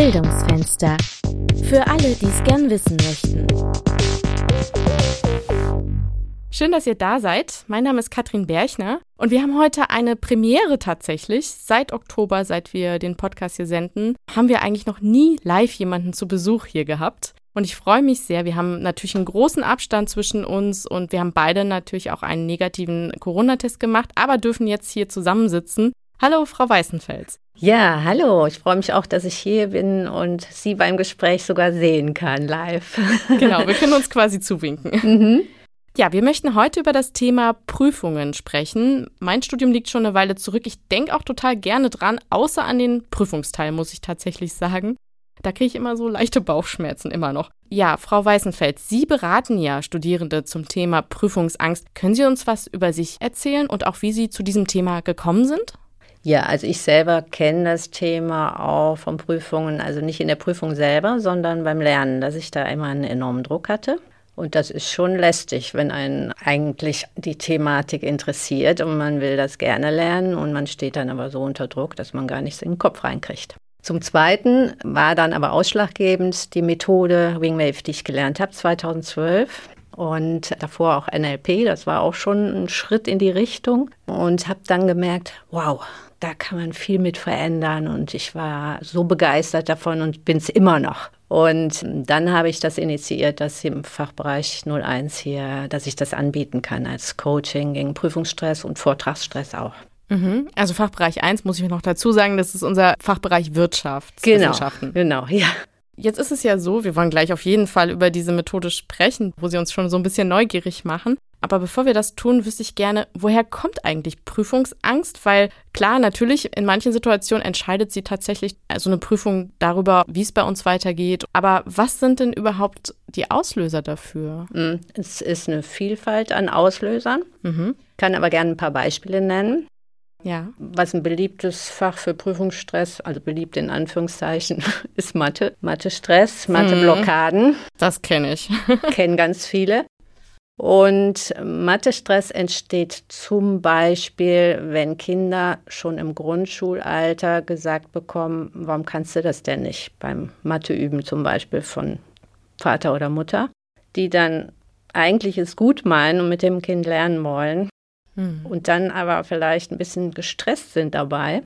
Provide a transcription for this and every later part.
Bildungsfenster. Für alle, die es gern wissen möchten. Schön, dass ihr da seid. Mein Name ist Katrin Berchner und wir haben heute eine Premiere tatsächlich. Seit Oktober, seit wir den Podcast hier senden, haben wir eigentlich noch nie live jemanden zu Besuch hier gehabt. Und ich freue mich sehr. Wir haben natürlich einen großen Abstand zwischen uns und wir haben beide natürlich auch einen negativen Corona-Test gemacht, aber dürfen jetzt hier zusammensitzen. Hallo, Frau Weißenfels. Ja, hallo. Ich freue mich auch, dass ich hier bin und Sie beim Gespräch sogar sehen kann, live. Genau, wir können uns quasi zuwinken. Mhm. Ja, wir möchten heute über das Thema Prüfungen sprechen. Mein Studium liegt schon eine Weile zurück. Ich denke auch total gerne dran, außer an den Prüfungsteil, muss ich tatsächlich sagen. Da kriege ich immer so leichte Bauchschmerzen immer noch. Ja, Frau Weißenfeld, Sie beraten ja Studierende zum Thema Prüfungsangst. Können Sie uns was über sich erzählen und auch wie Sie zu diesem Thema gekommen sind? Ja, also ich selber kenne das Thema auch von Prüfungen, also nicht in der Prüfung selber, sondern beim Lernen, dass ich da immer einen enormen Druck hatte. Und das ist schon lästig, wenn einen eigentlich die Thematik interessiert und man will das gerne lernen und man steht dann aber so unter Druck, dass man gar nichts in den Kopf reinkriegt. Zum Zweiten war dann aber ausschlaggebend die Methode Wingwave, die ich gelernt habe 2012 und davor auch NLP, das war auch schon ein Schritt in die Richtung und habe dann gemerkt, wow, da kann man viel mit verändern und ich war so begeistert davon und bin es immer noch. Und dann habe ich das initiiert, dass im Fachbereich 01 hier, dass ich das anbieten kann als Coaching gegen Prüfungsstress und Vortragsstress auch. Mhm. Also Fachbereich 1 muss ich noch dazu sagen, das ist unser Fachbereich Wirtschaftswissenschaften. Genau, genau, ja. Jetzt ist es ja so, wir wollen gleich auf jeden Fall über diese Methode sprechen, wo sie uns schon so ein bisschen neugierig machen. Aber bevor wir das tun, wüsste ich gerne, woher kommt eigentlich Prüfungsangst? Weil klar, natürlich, in manchen Situationen entscheidet sie tatsächlich so also eine Prüfung darüber, wie es bei uns weitergeht. Aber was sind denn überhaupt die Auslöser dafür? Hm, es ist eine Vielfalt an Auslösern. Mhm. Kann aber gerne ein paar Beispiele nennen. Ja. Was ein beliebtes Fach für Prüfungsstress, also beliebt in Anführungszeichen, ist Mathe. Mathe-Stress, Mathe-Blockaden. Das kenne ich. Kennen ganz viele. Und Mathe-Stress entsteht zum Beispiel, wenn Kinder schon im Grundschulalter gesagt bekommen, warum kannst du das denn nicht beim Matheüben zum Beispiel von Vater oder Mutter, die dann eigentlich es gut meinen und mit dem Kind lernen wollen, mhm. und dann aber vielleicht ein bisschen gestresst sind dabei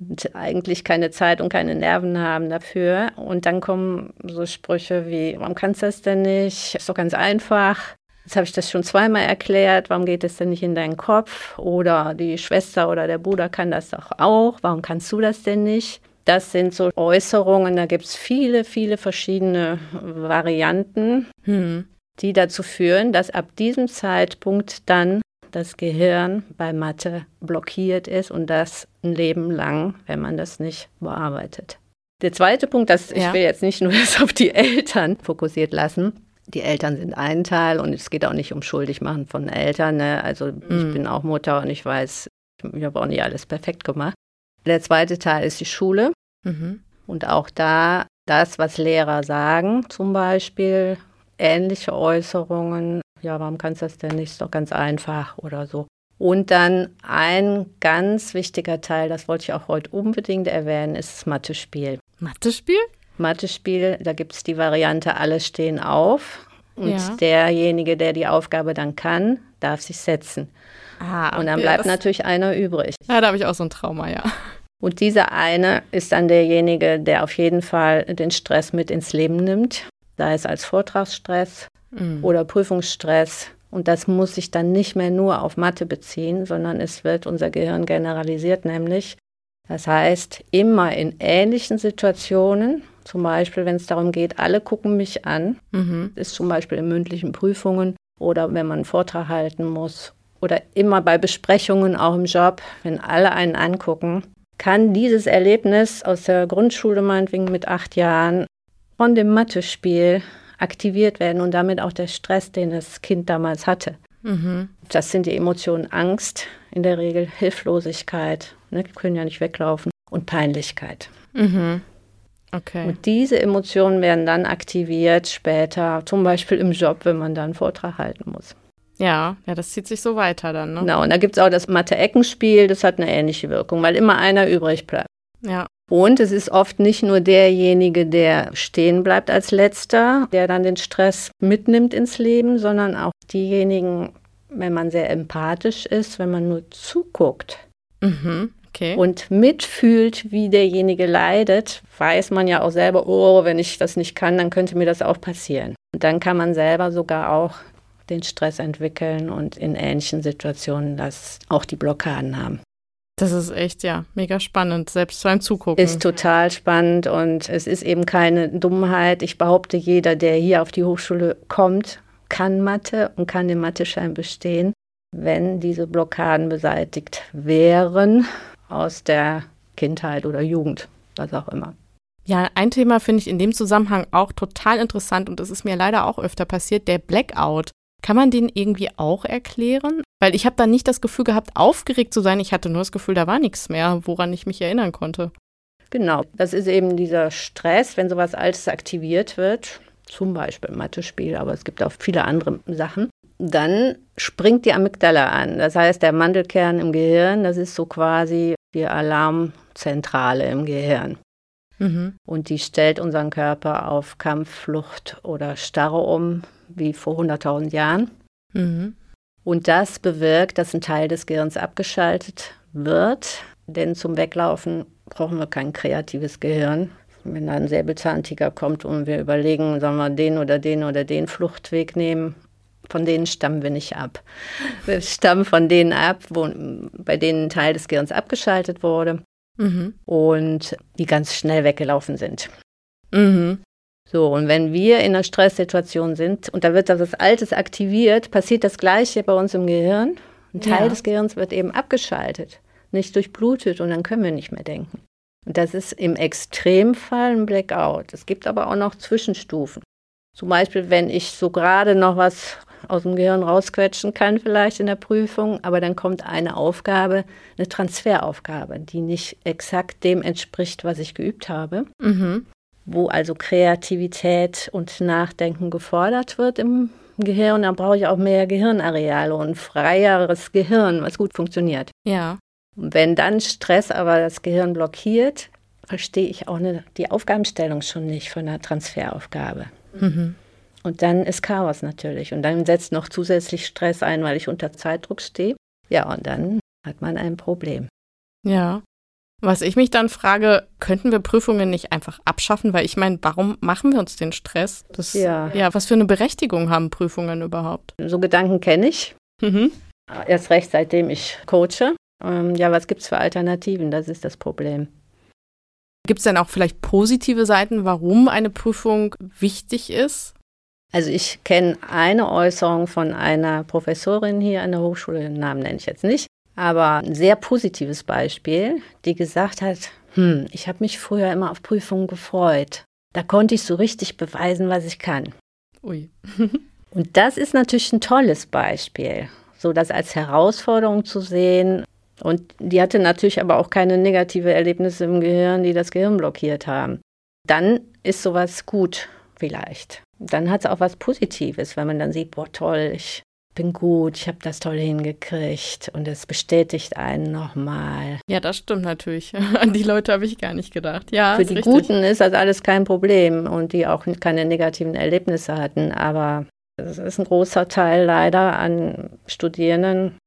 und eigentlich keine Zeit und keine Nerven haben dafür. Und dann kommen so Sprüche wie, warum kannst du das denn nicht? Ist doch ganz einfach. Jetzt habe ich das schon zweimal erklärt, warum geht es denn nicht in deinen Kopf? Oder die Schwester oder der Bruder kann das doch auch, warum kannst du das denn nicht? Das sind so Äußerungen, da gibt es viele, viele verschiedene Varianten, hm. die dazu führen, dass ab diesem Zeitpunkt dann das Gehirn bei Mathe blockiert ist und das ein Leben lang, wenn man das nicht bearbeitet. Der zweite Punkt, das, ja. ich will jetzt nicht nur das auf die Eltern fokussiert lassen. Die Eltern sind ein Teil und es geht auch nicht um Schuldigmachen von Eltern. Ne? Also mhm. ich bin auch Mutter und ich weiß, ich habe auch nicht alles perfekt gemacht. Der zweite Teil ist die Schule. Mhm. Und auch da das, was Lehrer sagen, zum Beispiel ähnliche Äußerungen ja, warum kannst du das denn nicht? Ist doch ganz einfach oder so. Und dann ein ganz wichtiger Teil, das wollte ich auch heute unbedingt erwähnen, ist das Mathe-Spiel. Mathe-Spiel? Mathe-Spiel, da gibt es die Variante, alle stehen auf. Und ja. derjenige, der die Aufgabe dann kann, darf sich setzen. Ah, okay, und dann bleibt natürlich einer übrig. Ja, da habe ich auch so ein Trauma, ja. Und dieser eine ist dann derjenige, der auf jeden Fall den Stress mit ins Leben nimmt, sei es als Vortragsstress mhm. oder Prüfungsstress. Und das muss sich dann nicht mehr nur auf Mathe beziehen, sondern es wird unser Gehirn generalisiert, nämlich, das heißt, immer in ähnlichen Situationen, zum Beispiel, wenn es darum geht, alle gucken mich an, mhm. ist zum Beispiel in mündlichen Prüfungen oder wenn man einen Vortrag halten muss oder immer bei Besprechungen, auch im Job, wenn alle einen angucken, kann dieses Erlebnis aus der Grundschule meinetwegen mit acht Jahren von dem Mathe-Spiel aktiviert werden und damit auch der Stress, den das Kind damals hatte. Mhm. Das sind die Emotionen Angst, in der Regel Hilflosigkeit, ne, die können ja nicht weglaufen, und Peinlichkeit. Mhm. Okay. Und diese Emotionen werden dann aktiviert später, zum Beispiel im Job, wenn man dann einen Vortrag halten muss. Ja, ja, das zieht sich so weiter dann. Ne? Genau, und da gibt es auch das Mathe-Eckenspiel, das hat eine ähnliche Wirkung, weil immer einer übrig bleibt. Ja. Und es ist oft nicht nur derjenige, der stehen bleibt als letzter, der dann den Stress mitnimmt ins Leben, sondern auch diejenigen, wenn man sehr empathisch ist, wenn man nur zuguckt. Mhm. Okay. Und mitfühlt, wie derjenige leidet, weiß man ja auch selber, oh, wenn ich das nicht kann, dann könnte mir das auch passieren. Und dann kann man selber sogar auch den Stress entwickeln und in ähnlichen Situationen das auch die Blockaden haben. Das ist echt, ja, mega spannend, selbst beim Zugucken. Ist total spannend und es ist eben keine Dummheit. Ich behaupte, jeder, der hier auf die Hochschule kommt, kann Mathe und kann den Matheschein bestehen, wenn diese Blockaden beseitigt wären aus der Kindheit oder Jugend, was auch immer. Ja, ein Thema finde ich in dem Zusammenhang auch total interessant und das ist mir leider auch öfter passiert, der Blackout. Kann man den irgendwie auch erklären? Weil ich habe da nicht das Gefühl gehabt, aufgeregt zu sein. Ich hatte nur das Gefühl, da war nichts mehr, woran ich mich erinnern konnte. Genau, das ist eben dieser Stress, wenn sowas Altes aktiviert wird, zum Beispiel im Mathe-Spiel, aber es gibt auch viele andere Sachen. Dann springt die Amygdala an. Das heißt, der Mandelkern im Gehirn, das ist so quasi die Alarmzentrale im Gehirn. Mhm. Und die stellt unseren Körper auf Kampf, Flucht oder Starre um, wie vor 100.000 Jahren. Mhm. Und das bewirkt, dass ein Teil des Gehirns abgeschaltet wird. Denn zum Weglaufen brauchen wir kein kreatives Gehirn. Wenn da ein Säbelzahntiger kommt und wir überlegen, sollen wir den oder den oder den Fluchtweg nehmen, von denen stammen wir nicht ab. Wir stammen von denen ab, wo, bei denen ein Teil des Gehirns abgeschaltet wurde mhm. und die ganz schnell weggelaufen sind. Mhm. So, und wenn wir in einer Stresssituation sind und da wird das Altes aktiviert, passiert das Gleiche bei uns im Gehirn. Ein Teil ja. des Gehirns wird eben abgeschaltet, nicht durchblutet und dann können wir nicht mehr denken. Und das ist im Extremfall ein Blackout. Es gibt aber auch noch Zwischenstufen. Zum Beispiel, wenn ich so gerade noch was aus dem Gehirn rausquetschen kann, vielleicht in der Prüfung, aber dann kommt eine Aufgabe, eine Transferaufgabe, die nicht exakt dem entspricht, was ich geübt habe. Mhm wo also Kreativität und Nachdenken gefordert wird im Gehirn, dann brauche ich auch mehr Gehirnareale und freieres Gehirn, was gut funktioniert. Ja. Und wenn dann Stress aber das Gehirn blockiert, verstehe ich auch eine, die Aufgabenstellung schon nicht von einer Transferaufgabe. Mhm. Und dann ist Chaos natürlich. Und dann setzt noch zusätzlich Stress ein, weil ich unter Zeitdruck stehe. Ja, und dann hat man ein Problem. Ja. Was ich mich dann frage, könnten wir Prüfungen nicht einfach abschaffen? Weil ich meine, warum machen wir uns den Stress? Das, ja. ja, was für eine Berechtigung haben Prüfungen überhaupt? So Gedanken kenne ich. Mhm. Erst recht, seitdem ich coache. Ähm, ja, was gibt es für Alternativen? Das ist das Problem. Gibt es denn auch vielleicht positive Seiten, warum eine Prüfung wichtig ist? Also ich kenne eine Äußerung von einer Professorin hier an der Hochschule, den Namen nenne ich jetzt nicht, aber ein sehr positives Beispiel, die gesagt hat, hm, ich habe mich früher immer auf Prüfungen gefreut. Da konnte ich so richtig beweisen, was ich kann. Ui. Und das ist natürlich ein tolles Beispiel, so das als Herausforderung zu sehen. Und die hatte natürlich aber auch keine negative Erlebnisse im Gehirn, die das Gehirn blockiert haben. Dann ist sowas gut, vielleicht. Dann hat es auch was Positives, wenn man dann sieht, boah, toll, ich bin gut, ich habe das toll hingekriegt und es bestätigt einen nochmal. Ja, das stimmt natürlich. An die Leute habe ich gar nicht gedacht. Ja, Für die richtig. Guten ist das alles kein Problem und die auch keine negativen Erlebnisse hatten, aber es ist ein großer Teil leider an Studierenden.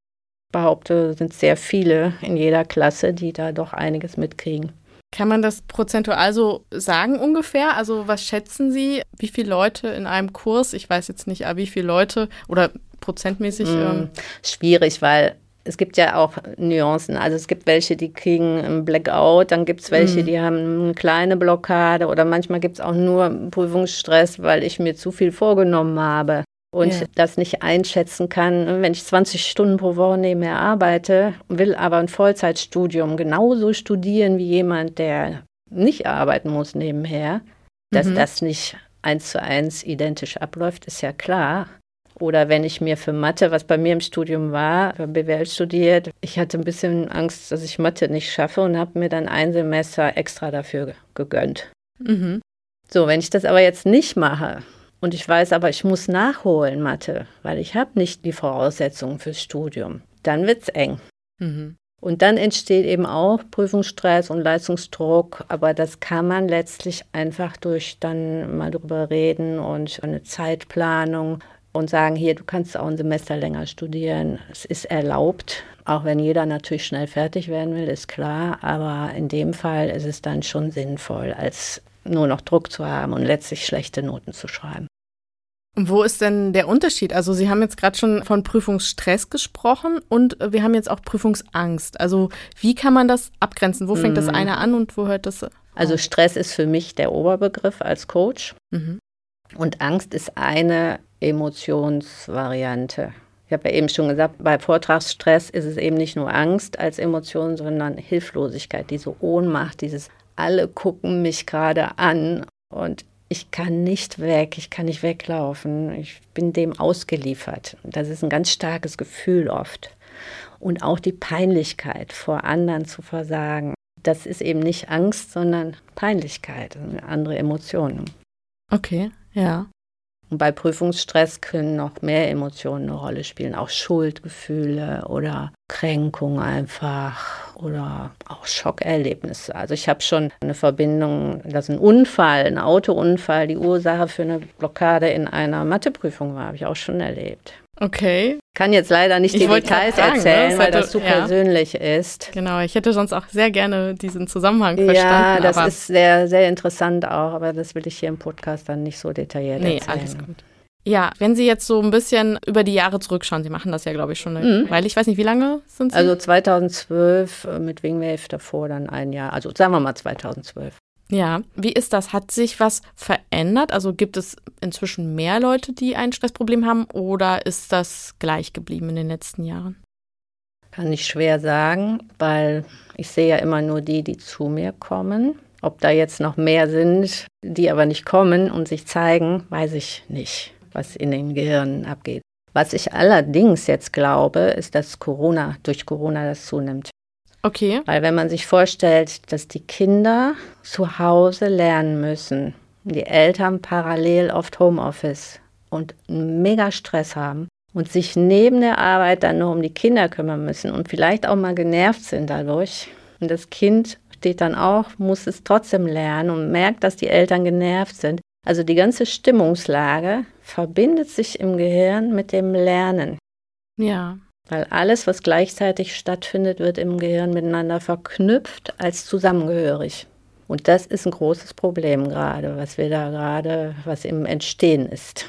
Ich behaupte, sind sehr viele in jeder Klasse, die da doch einiges mitkriegen. Kann man das prozentual so sagen ungefähr? Also was schätzen Sie, wie viele Leute in einem Kurs, ich weiß jetzt nicht, aber wie viele Leute oder prozentmäßig? Mm, ähm schwierig, weil es gibt ja auch Nuancen. Also es gibt welche, die kriegen einen Blackout, dann gibt es welche, mm. die haben eine kleine Blockade oder manchmal gibt es auch nur Prüfungsstress, weil ich mir zu viel vorgenommen habe und ja. das nicht einschätzen kann. Wenn ich 20 Stunden pro Woche nebenher arbeite, will aber ein Vollzeitstudium genauso studieren wie jemand, der nicht arbeiten muss nebenher, dass mhm. das nicht eins zu eins identisch abläuft, ist ja klar. Oder wenn ich mir für Mathe, was bei mir im Studium war, BWL studiert, ich hatte ein bisschen Angst, dass ich Mathe nicht schaffe und habe mir dann ein Semester extra dafür gegönnt. Mhm. So, wenn ich das aber jetzt nicht mache und ich weiß aber, ich muss nachholen Mathe, weil ich habe nicht die Voraussetzungen fürs Studium, dann wird es eng. Mhm. Und dann entsteht eben auch Prüfungsstress und Leistungsdruck, aber das kann man letztlich einfach durch dann mal drüber reden und eine Zeitplanung und sagen, hier, du kannst auch ein Semester länger studieren. Es ist erlaubt, auch wenn jeder natürlich schnell fertig werden will, ist klar, aber in dem Fall ist es dann schon sinnvoll, als nur noch Druck zu haben und letztlich schlechte Noten zu schreiben. Wo ist denn der Unterschied? Also Sie haben jetzt gerade schon von Prüfungsstress gesprochen und wir haben jetzt auch Prüfungsangst. Also wie kann man das abgrenzen? Wo fängt mhm. das eine an und wo hört das? Auf? Also Stress ist für mich der Oberbegriff als Coach mhm. Und Angst ist eine Emotionsvariante. Ich habe ja eben schon gesagt, bei Vortragsstress ist es eben nicht nur Angst als Emotion, sondern Hilflosigkeit, diese Ohnmacht, dieses alle gucken mich gerade an und ich kann nicht weg, ich kann nicht weglaufen, ich bin dem ausgeliefert. Das ist ein ganz starkes Gefühl oft. Und auch die Peinlichkeit, vor anderen zu versagen. Das ist eben nicht Angst, sondern Peinlichkeit, andere Emotionen. Okay, ja. Und bei Prüfungsstress können noch mehr Emotionen eine Rolle spielen, auch Schuldgefühle oder Kränkung einfach oder auch Schockerlebnisse. Also ich habe schon eine Verbindung, dass ein Unfall, ein Autounfall die Ursache für eine Blockade in einer Matheprüfung war, habe ich auch schon erlebt. Okay. Kann jetzt leider nicht ich die Details sagen, erzählen, ne? weil das zu ja. persönlich ist. Genau, ich hätte sonst auch sehr gerne diesen Zusammenhang verstanden. Ja, das ist sehr, sehr interessant auch, aber das will ich hier im Podcast dann nicht so detailliert nee, erzählen. Alles gut. Ja, wenn Sie jetzt so ein bisschen über die Jahre zurückschauen, Sie machen das ja, glaube ich, schon, mhm. weil ich weiß nicht, wie lange sind Sie? Also 2012 äh, mit Wingwave davor dann ein Jahr, also sagen wir mal 2012. Ja, wie ist das? Hat sich was verändert? Also gibt es inzwischen mehr Leute, die ein Stressproblem haben oder ist das gleich geblieben in den letzten Jahren? Kann ich schwer sagen, weil ich sehe ja immer nur die, die zu mir kommen. Ob da jetzt noch mehr sind, die aber nicht kommen und sich zeigen, weiß ich nicht, was in den Gehirnen abgeht. Was ich allerdings jetzt glaube, ist, dass Corona durch Corona das zunimmt. Okay. Weil wenn man sich vorstellt, dass die Kinder zu Hause lernen müssen, die Eltern parallel oft Homeoffice und einen mega Stress haben und sich neben der Arbeit dann nur um die Kinder kümmern müssen und vielleicht auch mal genervt sind dadurch. Und das Kind steht dann auch, muss es trotzdem lernen und merkt, dass die Eltern genervt sind. Also die ganze Stimmungslage verbindet sich im Gehirn mit dem Lernen. Ja. Weil alles, was gleichzeitig stattfindet, wird im Gehirn miteinander verknüpft als zusammengehörig. Und das ist ein großes Problem gerade, was wir da gerade, was im Entstehen ist.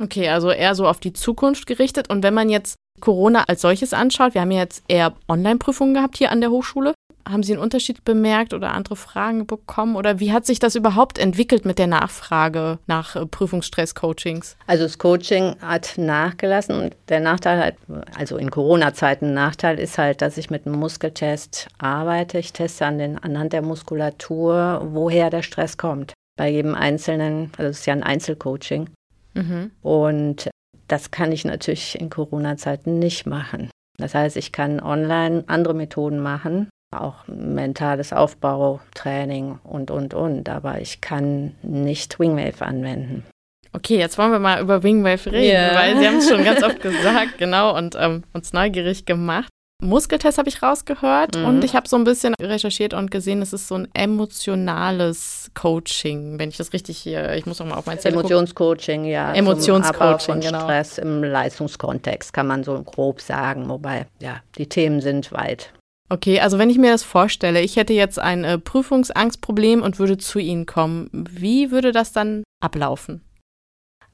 Okay, also eher so auf die Zukunft gerichtet. Und wenn man jetzt Corona als solches anschaut, wir haben ja jetzt eher Online-Prüfungen gehabt hier an der Hochschule. Haben Sie einen Unterschied bemerkt oder andere Fragen bekommen? Oder wie hat sich das überhaupt entwickelt mit der Nachfrage nach äh, Prüfungsstress-Coachings? Also das Coaching hat nachgelassen und der Nachteil halt, also in Corona-Zeiten Nachteil ist halt, dass ich mit einem Muskeltest arbeite. Ich teste an den, anhand der Muskulatur, woher der Stress kommt. Bei jedem Einzelnen, also es ist ja ein Einzelcoaching. Mhm. Und das kann ich natürlich in Corona-Zeiten nicht machen. Das heißt, ich kann online andere Methoden machen, auch mentales Aufbautraining und, und, und. Aber ich kann nicht Wingwave anwenden. Okay, jetzt wollen wir mal über Wingwave reden, yeah. weil Sie haben es schon ganz oft gesagt, genau, und ähm, uns neugierig gemacht. Muskeltest habe ich rausgehört mhm. und ich habe so ein bisschen recherchiert und gesehen, es ist so ein emotionales Coaching, wenn ich das richtig hier, ich muss auch mal auf mein Zettel Emotionscoaching, ja. Emotionscoaching, genau. Stress im Leistungskontext kann man so grob sagen, wobei, ja, die Themen sind weit. Okay, also wenn ich mir das vorstelle, ich hätte jetzt ein äh, Prüfungsangstproblem und würde zu Ihnen kommen, wie würde das dann ablaufen?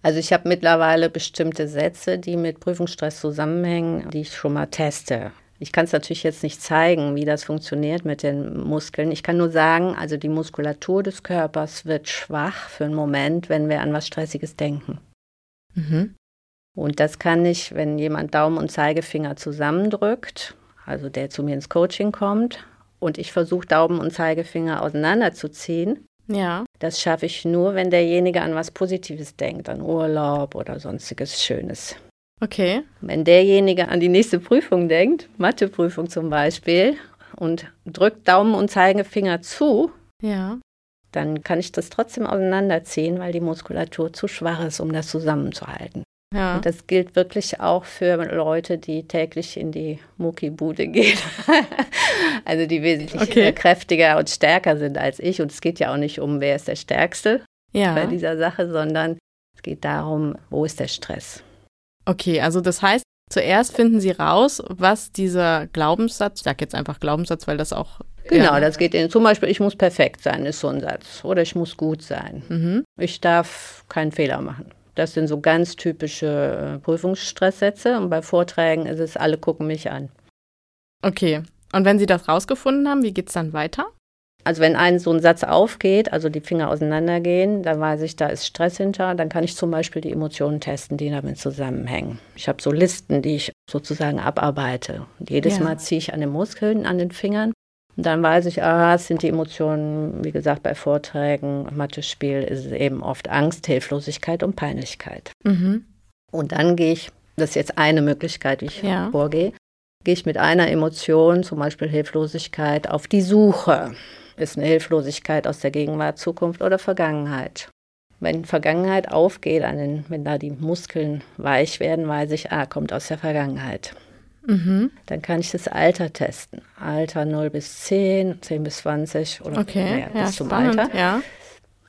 Also ich habe mittlerweile bestimmte Sätze, die mit Prüfungsstress zusammenhängen, die ich schon mal teste. Ich kann es natürlich jetzt nicht zeigen, wie das funktioniert mit den Muskeln. Ich kann nur sagen, also die Muskulatur des Körpers wird schwach für einen Moment, wenn wir an was Stressiges denken. Mhm. Und das kann ich, wenn jemand Daumen und Zeigefinger zusammendrückt also der zu mir ins Coaching kommt und ich versuche Daumen und Zeigefinger auseinanderzuziehen. Ja. Das schaffe ich nur, wenn derjenige an was Positives denkt, an Urlaub oder sonstiges Schönes. Okay. Wenn derjenige an die nächste Prüfung denkt, Matheprüfung zum Beispiel, und drückt Daumen und Zeigefinger zu, ja. dann kann ich das trotzdem auseinanderziehen, weil die Muskulatur zu schwach ist, um das zusammenzuhalten. Ja. Und das gilt wirklich auch für Leute, die täglich in die Muckibude gehen. also die wesentlich okay. kräftiger und stärker sind als ich. Und es geht ja auch nicht um, wer ist der Stärkste ja. bei dieser Sache, sondern es geht darum, wo ist der Stress. Okay, also das heißt, zuerst finden Sie raus, was dieser Glaubenssatz, ich sage jetzt einfach Glaubenssatz, weil das auch Genau, ja. das geht in zum Beispiel, ich muss perfekt sein, ist so ein Satz. Oder ich muss gut sein. Mhm. Ich darf keinen Fehler machen. Das sind so ganz typische äh, Prüfungsstresssätze. Und bei Vorträgen ist es, alle gucken mich an. Okay. Und wenn Sie das rausgefunden haben, wie geht es dann weiter? Also wenn ein so ein Satz aufgeht, also die Finger auseinandergehen, dann weiß ich, da ist Stress hinter. Dann kann ich zum Beispiel die Emotionen testen, die damit zusammenhängen. Ich habe so Listen, die ich sozusagen abarbeite. Und jedes ja. Mal ziehe ich an den Muskeln, an den Fingern dann weiß ich, ah, es sind die Emotionen, wie gesagt, bei Vorträgen, Mathe-Spiel ist es eben oft Angst, Hilflosigkeit und Peinlichkeit. Mhm. Und dann gehe ich, das ist jetzt eine Möglichkeit, wie ich ja. vorgehe, gehe ich mit einer Emotion, zum Beispiel Hilflosigkeit, auf die Suche. Ist eine Hilflosigkeit aus der Gegenwart, Zukunft oder Vergangenheit? Wenn Vergangenheit aufgeht, den, wenn da die Muskeln weich werden, weiß ich, ah, kommt aus der Vergangenheit. Mhm. Dann kann ich das Alter testen. Alter 0 bis 10, 10 bis 20 oder okay. naja, ja, bis zum Alter. Ja.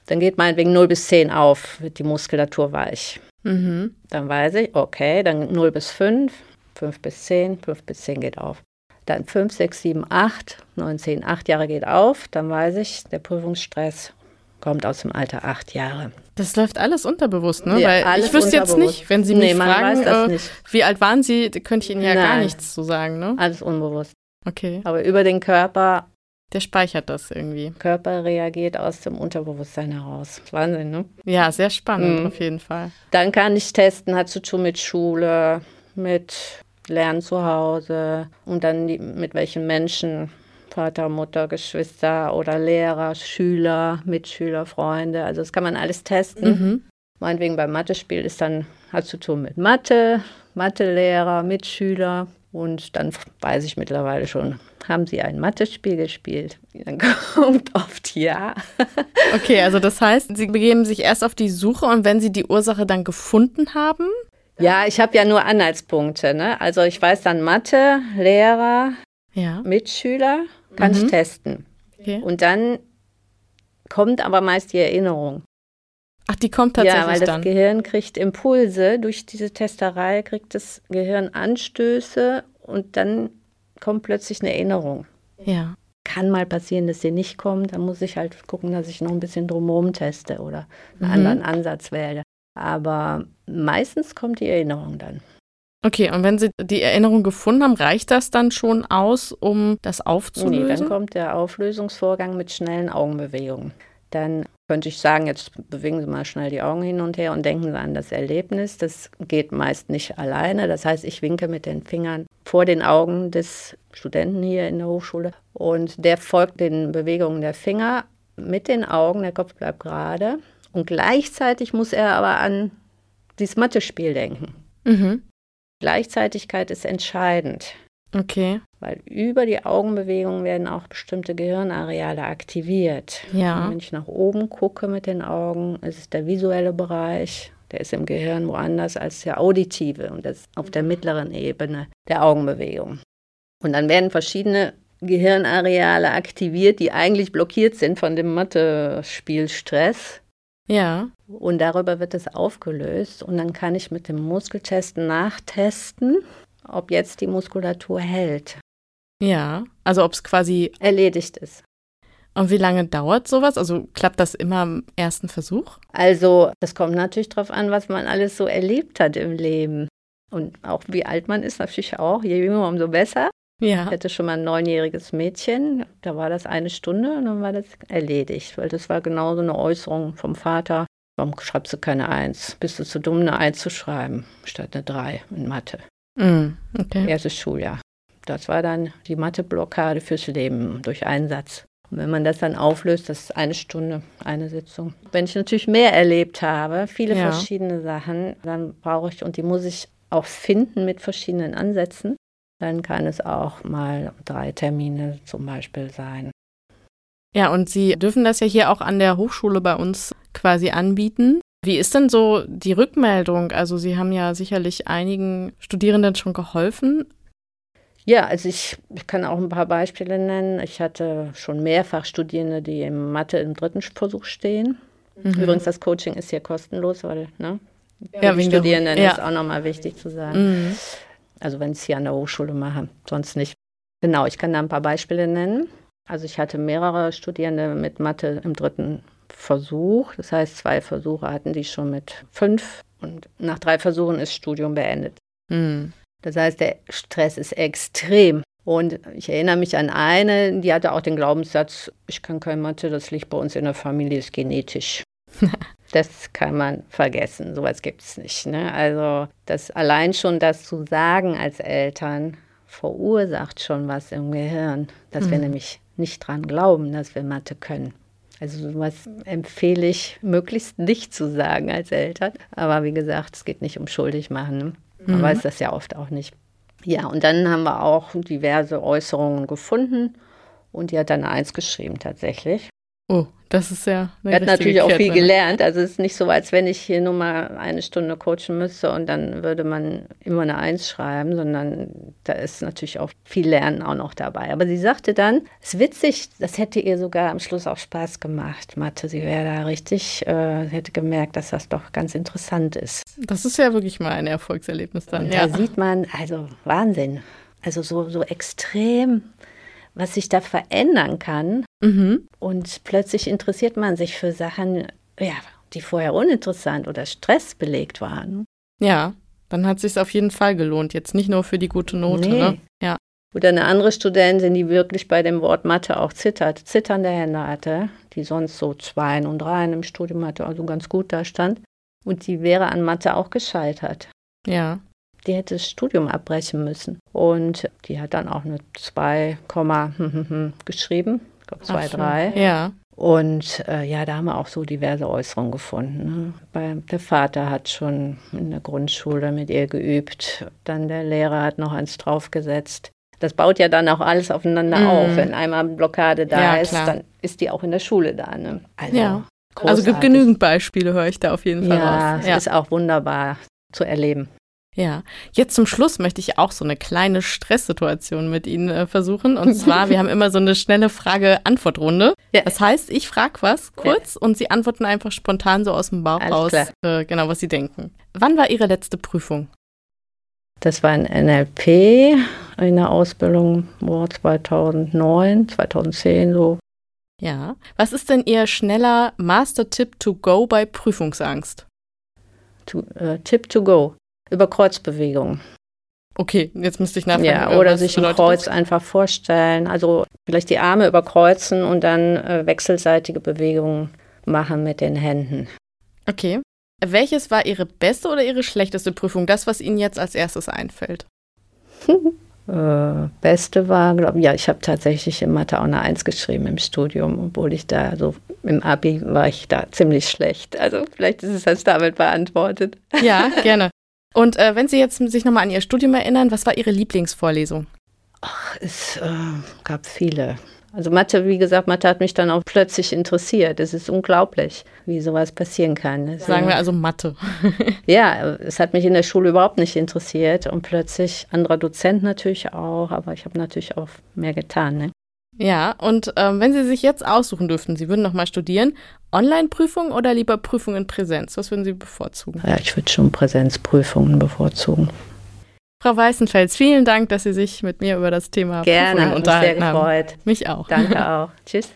Dann geht meinetwegen 0 bis 10 auf, wird die Muskulatur weich. Mhm. Dann weiß ich, okay, dann 0 bis 5, 5 bis 10, 5 bis 10 geht auf. Dann 5, 6, 7, 8, 9, 10, 8 Jahre geht auf. Dann weiß ich, der Prüfungsstress kommt aus dem Alter 8 Jahre. Das läuft alles unterbewusst, ne? Ja, Weil ich wüsste jetzt nicht, wenn Sie mich nee, fragen, äh, wie alt waren Sie, könnte ich Ihnen ja Nein. gar nichts zu sagen, ne? Alles unbewusst. Okay. Aber über den Körper. Der speichert das irgendwie. Körper reagiert aus dem Unterbewusstsein heraus. Wahnsinn, ne? Ja, sehr spannend mhm. auf jeden Fall. Dann kann ich testen, hat zu tun mit Schule, mit Lernen zu Hause und dann die, mit welchen Menschen Vater, Mutter, Geschwister oder Lehrer, Schüler, Mitschüler, Freunde. Also das kann man alles testen. Mhm. Meinetwegen beim Mathe-Spiel ist dann, hat zu tun mit Mathe, Mathelehrer, Mitschüler. Und dann weiß ich mittlerweile schon, haben Sie ein Mathe-Spiel gespielt? Dann kommt oft ja. okay, also das heißt, Sie begeben sich erst auf die Suche und wenn Sie die Ursache dann gefunden haben? Ja, ich habe ja nur Anhaltspunkte. Ne? Also ich weiß dann Mathe, Lehrer, ja. Mitschüler kann mhm. ich testen. Okay. Und dann kommt aber meist die Erinnerung. Ach, die kommt tatsächlich Ja, weil das Gehirn kriegt Impulse. Durch diese Testerei kriegt das Gehirn Anstöße und dann kommt plötzlich eine Erinnerung. Ja. Kann mal passieren, dass sie nicht kommt. Dann muss ich halt gucken, dass ich noch ein bisschen drumherum teste oder einen mhm. anderen Ansatz wähle. Aber meistens kommt die Erinnerung dann. Okay, und wenn Sie die Erinnerung gefunden haben, reicht das dann schon aus, um das aufzulösen? Nee, dann kommt der Auflösungsvorgang mit schnellen Augenbewegungen. Dann könnte ich sagen, jetzt bewegen Sie mal schnell die Augen hin und her und denken Sie an das Erlebnis. Das geht meist nicht alleine. Das heißt, ich winke mit den Fingern vor den Augen des Studenten hier in der Hochschule und der folgt den Bewegungen der Finger mit den Augen. Der Kopf bleibt gerade und gleichzeitig muss er aber an dieses Mathe-Spiel denken. Mhm. Gleichzeitigkeit ist entscheidend. Okay. Weil über die Augenbewegungen werden auch bestimmte Gehirnareale aktiviert. Ja. Und wenn ich nach oben gucke mit den Augen, ist es der visuelle Bereich. Der ist im Gehirn woanders als der auditive und das ist auf der mittleren Ebene der Augenbewegung. Und dann werden verschiedene Gehirnareale aktiviert, die eigentlich blockiert sind von dem Mathe-Spielstress. Ja. Und darüber wird es aufgelöst und dann kann ich mit dem Muskeltest nachtesten, ob jetzt die Muskulatur hält. Ja, also ob es quasi erledigt ist. Und wie lange dauert sowas? Also klappt das immer im ersten Versuch? Also, das kommt natürlich darauf an, was man alles so erlebt hat im Leben. Und auch wie alt man ist, natürlich auch. Je jünger, umso besser. Ja. Ich hatte schon mal ein neunjähriges Mädchen, da war das eine Stunde und dann war das erledigt, weil das war genau so eine Äußerung vom Vater. Warum schreibst du keine Eins? Bist du zu dumm, eine Eins zu schreiben, statt eine Drei in Mathe? Mm, okay. Erstes Schuljahr. Das war dann die Mathe-Blockade fürs Leben durch Einsatz. Und wenn man das dann auflöst, das ist eine Stunde, eine Sitzung. Wenn ich natürlich mehr erlebt habe, viele ja. verschiedene Sachen, dann brauche ich, und die muss ich auch finden mit verschiedenen Ansätzen, dann kann es auch mal drei Termine zum Beispiel sein. Ja, und Sie dürfen das ja hier auch an der Hochschule bei uns quasi anbieten. Wie ist denn so die Rückmeldung? Also Sie haben ja sicherlich einigen Studierenden schon geholfen. Ja, also ich, ich kann auch ein paar Beispiele nennen. Ich hatte schon mehrfach Studierende, die im Mathe im dritten Versuch stehen. Mhm. Übrigens, das Coaching ist hier kostenlos, weil ne, ja, die Studierenden ja. ist auch nochmal wichtig zu sagen. Mhm. Also wenn ich es hier an der Hochschule mache, sonst nicht. Genau, ich kann da ein paar Beispiele nennen. Also ich hatte mehrere Studierende mit Mathe im dritten Versuch. Das heißt, zwei Versuche hatten die schon mit fünf und nach drei Versuchen ist Studium beendet. Mhm. Das heißt, der Stress ist extrem. Und ich erinnere mich an eine, die hatte auch den Glaubenssatz, ich kann kein Mathe, das liegt bei uns in der Familie, ist genetisch. das kann man vergessen, sowas gibt es nicht. Ne? Also das allein schon das zu sagen als Eltern verursacht schon was im Gehirn, dass mhm. wir nämlich nicht dran glauben, dass wir Mathe können. Also sowas empfehle ich möglichst nicht zu sagen als Eltern. Aber wie gesagt, es geht nicht um schuldig machen. Ne? Man mhm. weiß das ja oft auch nicht. Ja, und dann haben wir auch diverse Äußerungen gefunden und die hat dann eins geschrieben tatsächlich. Oh, das ist ja. Er hat natürlich auch viel gelernt. Also es ist nicht so, als wenn ich hier nur mal eine Stunde coachen müsste und dann würde man immer eine Eins schreiben, sondern da ist natürlich auch viel Lernen auch noch dabei. Aber sie sagte dann, es ist witzig, das hätte ihr sogar am Schluss auch Spaß gemacht, Mathe. Sie wäre da richtig, äh, hätte gemerkt, dass das doch ganz interessant ist. Das ist ja wirklich mal ein Erfolgserlebnis dann. Und ja. Da sieht man, also Wahnsinn. Also so, so extrem was sich da verändern kann. Mhm. Und plötzlich interessiert man sich für Sachen, ja, die vorher uninteressant oder stressbelegt waren. Ja, dann hat es sich auf jeden Fall gelohnt. Jetzt nicht nur für die gute Note. Nee. Ne? Ja. Oder eine andere Studentin, die wirklich bei dem Wort Mathe auch zittert, zitternde Hände hatte, die sonst so Zweien und Dreien im Studium hatte, also ganz gut da stand. Und die wäre an Mathe auch gescheitert. Ja die hätte das Studium abbrechen müssen. Und die hat dann auch eine 2, geschrieben. Glaube 2, 3. Ja. Und äh, ja, da haben wir auch so diverse Äußerungen gefunden. Ne? der Vater hat schon in der Grundschule mit ihr geübt. Dann der Lehrer hat noch eins draufgesetzt. Das baut ja dann auch alles aufeinander mm. auf. Wenn einmal Blockade da ja, ist, klar. dann ist die auch in der Schule da. Ne? Also, ja. Also gibt genügend Beispiele, höre ich da auf jeden Fall ja, raus. Ja, es ist auch wunderbar zu erleben. Ja, jetzt zum Schluss möchte ich auch so eine kleine Stresssituation mit Ihnen äh, versuchen. Und zwar, wir haben immer so eine schnelle Frage-Antwort-Runde. Ja. Das heißt, ich frage was kurz ja. und Sie antworten einfach spontan so aus dem Bauch Alles raus, äh, genau, was Sie denken. Wann war Ihre letzte Prüfung? Das war ein NLP in der Ausbildung oh, 2009, 2010 so. Ja. Was ist denn Ihr schneller Master-Tipp to go bei Prüfungsangst? To, äh, Tipp to go über Kreuzbewegungen. Okay, jetzt müsste ich nachfragen. Ja, oder sich ein Kreuz das? einfach vorstellen. Also vielleicht die Arme überkreuzen und dann äh, wechselseitige Bewegungen machen mit den Händen. Okay. Welches war Ihre beste oder Ihre schlechteste Prüfung? Das, was Ihnen jetzt als erstes einfällt. äh, beste war, glaube ich, ja, ich habe tatsächlich in Mathe auch eine Eins geschrieben im Studium, obwohl ich da, also im Abi war ich da ziemlich schlecht. Also vielleicht ist es das damit beantwortet. Ja, gerne. Und äh, wenn Sie jetzt sich nochmal an Ihr Studium erinnern, was war Ihre Lieblingsvorlesung? Ach, es äh, gab viele. Also Mathe, wie gesagt, Mathe hat mich dann auch plötzlich interessiert. Es ist unglaublich, wie sowas passieren kann. Also, Sagen wir also Mathe. ja, es hat mich in der Schule überhaupt nicht interessiert und plötzlich anderer Dozent natürlich auch, aber ich habe natürlich auch mehr getan. Ne? Ja, und ähm, wenn Sie sich jetzt aussuchen dürften, Sie würden nochmal studieren, Online-Prüfung oder lieber Prüfung in Präsenz? Was würden Sie bevorzugen? Ja, ich würde schon Präsenzprüfungen bevorzugen. Frau Weißenfels, vielen Dank, dass Sie sich mit mir über das Thema Gerne, unterhalten haben. Gerne, sehr gefreut. Haben. Mich auch. Danke auch. Tschüss.